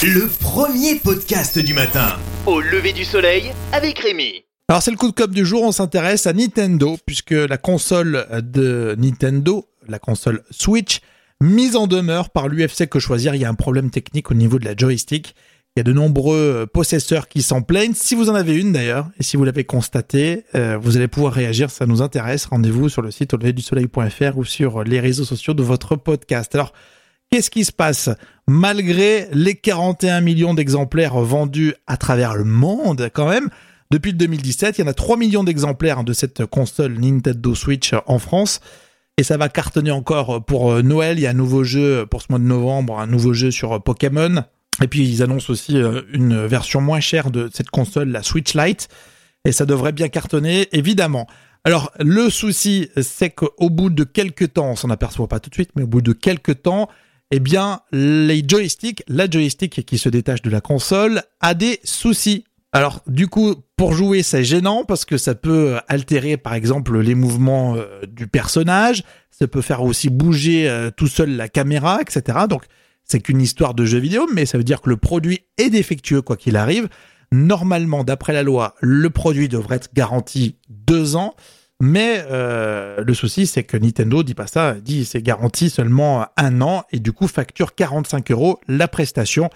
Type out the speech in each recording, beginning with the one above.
Le premier podcast du matin. Au lever du soleil avec Rémi. Alors c'est le coup de cop du jour, on s'intéresse à Nintendo, puisque la console de Nintendo, la console Switch, mise en demeure par l'UFC que choisir, il y a un problème technique au niveau de la joystick. Il y a de nombreux possesseurs qui s'en plaignent. Si vous en avez une d'ailleurs, et si vous l'avez constaté, euh, vous allez pouvoir réagir, ça nous intéresse. Rendez-vous sur le site au du soleil.fr ou sur les réseaux sociaux de votre podcast. Alors, Qu'est-ce qui se passe Malgré les 41 millions d'exemplaires vendus à travers le monde quand même, depuis le 2017, il y en a 3 millions d'exemplaires de cette console Nintendo Switch en France. Et ça va cartonner encore pour Noël. Il y a un nouveau jeu pour ce mois de novembre, un nouveau jeu sur Pokémon. Et puis ils annoncent aussi euh, une version moins chère de cette console, la Switch Lite. Et ça devrait bien cartonner, évidemment. Alors le souci, c'est qu'au bout de quelques temps, on s'en aperçoit pas tout de suite, mais au bout de quelques temps, eh bien, les joysticks, la joystick qui se détache de la console, a des soucis. Alors, du coup, pour jouer, c'est gênant parce que ça peut altérer, par exemple, les mouvements euh, du personnage. Ça peut faire aussi bouger euh, tout seul la caméra, etc. Donc, c'est qu'une histoire de jeu vidéo, mais ça veut dire que le produit est défectueux quoi qu'il arrive. Normalement, d'après la loi, le produit devrait être garanti deux ans. Mais euh, le souci, c'est que Nintendo dit pas ça, dit c'est garanti seulement un an et du coup facture 45 euros la prestation.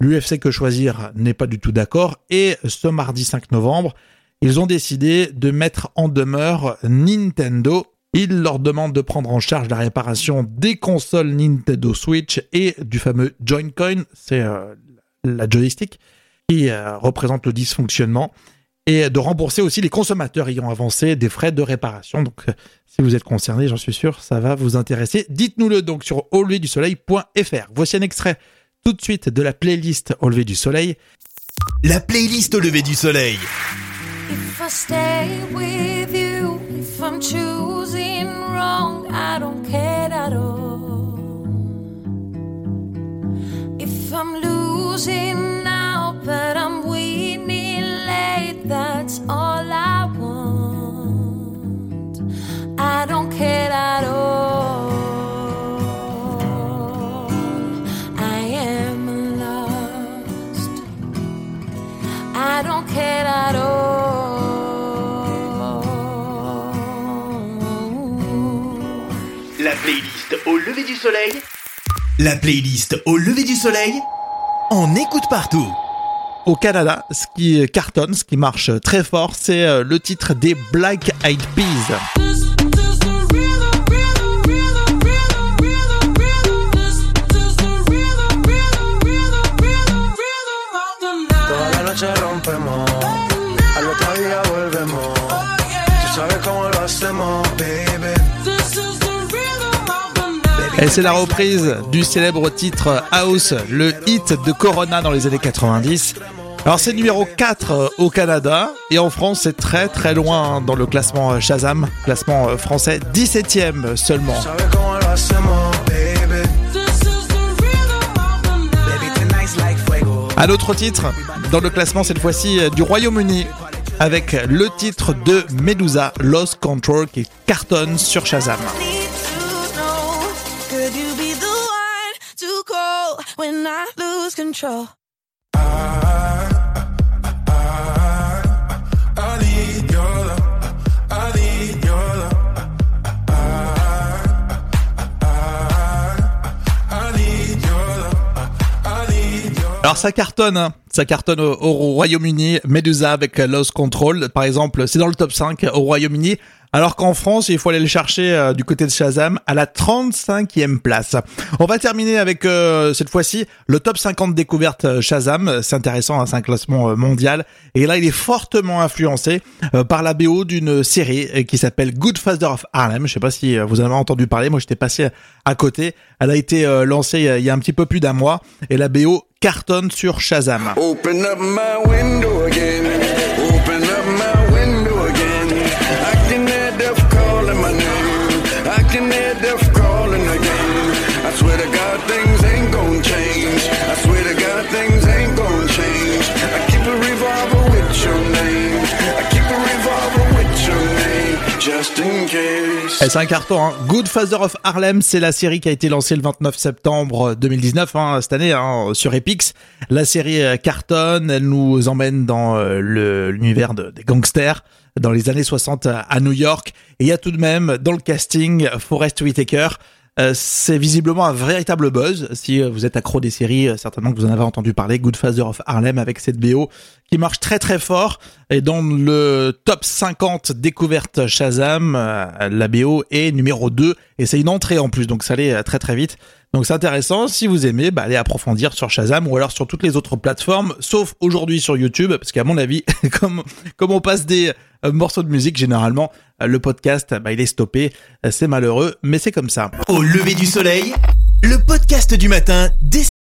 L'UFC que choisir n'est pas du tout d'accord et ce mardi 5 novembre, ils ont décidé de mettre en demeure Nintendo. Ils leur demandent de prendre en charge la réparation des consoles Nintendo Switch et du fameux Joy-Con, c'est euh, la joystick qui euh, représente le dysfonctionnement et de rembourser aussi les consommateurs ayant avancé des frais de réparation. Donc, euh, si vous êtes concerné, j'en suis sûr, ça va vous intéresser. Dites-nous-le donc sur auleverdusoleil.fr. Voici un extrait tout de suite de la playlist Au lever du soleil. La playlist Au lever du soleil. If I stay with you, if I'm La playlist au lever du soleil La playlist Au lever du soleil. On écoute partout. Au Canada, ce qui cartonne, ce qui marche très fort, c'est euh, le titre des Black Eyed Peas. Toda la noche rompemos, al otro día volvemos. Tú sabes cómo lo hacemos, baby. Et c'est la reprise du célèbre titre House, le hit de Corona dans les années 90. Alors c'est numéro 4 au Canada et en France c'est très très loin dans le classement Shazam, classement français 17ème seulement. Un autre titre dans le classement cette fois-ci du Royaume-Uni avec le titre de Medusa, Lost Control qui cartonne sur Shazam. Alors ça cartonne, hein. ça cartonne au, au Royaume-Uni, Medusa avec Lost Control. Par exemple, c'est dans le top 5 au Royaume-Uni, alors qu'en France, il faut aller le chercher euh, du côté de Shazam à la 35e place. On va terminer avec euh, cette fois-ci le top 50 découvertes euh, Shazam, c'est intéressant, hein, c'est un classement euh, mondial, et là il est fortement influencé par la BO d'une série qui s'appelle Good Father of Harlem, je sais pas si vous en avez entendu parler, moi j'étais passé à côté, elle a été lancée il y a un petit peu plus d'un mois, et la BO cartonne sur Shazam. Open up my window again. Open up my window again. I can hear calling my name. I can hear death calling c'est un carton. Hein. Good Father of Harlem, c'est la série qui a été lancée le 29 septembre 2019, hein, cette année, hein, sur Epix. La série euh, cartonne, elle nous emmène dans euh, l'univers de- des gangsters dans les années 60 à à New York. Et il y a tout de même dans le casting Forrest Whitaker. Euh, c'est visiblement un véritable buzz. Si euh, vous êtes accro des séries, euh, certainement que vous en avez entendu parler. Good Father of Harlem avec cette BO qui marche très très fort. Et dans le top 50 découverte Shazam, la BO est numéro 2 et c'est une entrée en plus, donc ça allait très très vite. Donc c'est intéressant. Si vous aimez, bah, allez approfondir sur Shazam ou alors sur toutes les autres plateformes, sauf aujourd'hui sur YouTube, parce qu'à mon avis, comme comme on passe des euh, morceaux de musique, généralement euh, le podcast, bah, il est stoppé. Euh, C'est malheureux, mais c'est comme ça. Au lever du soleil, le podcast du matin dès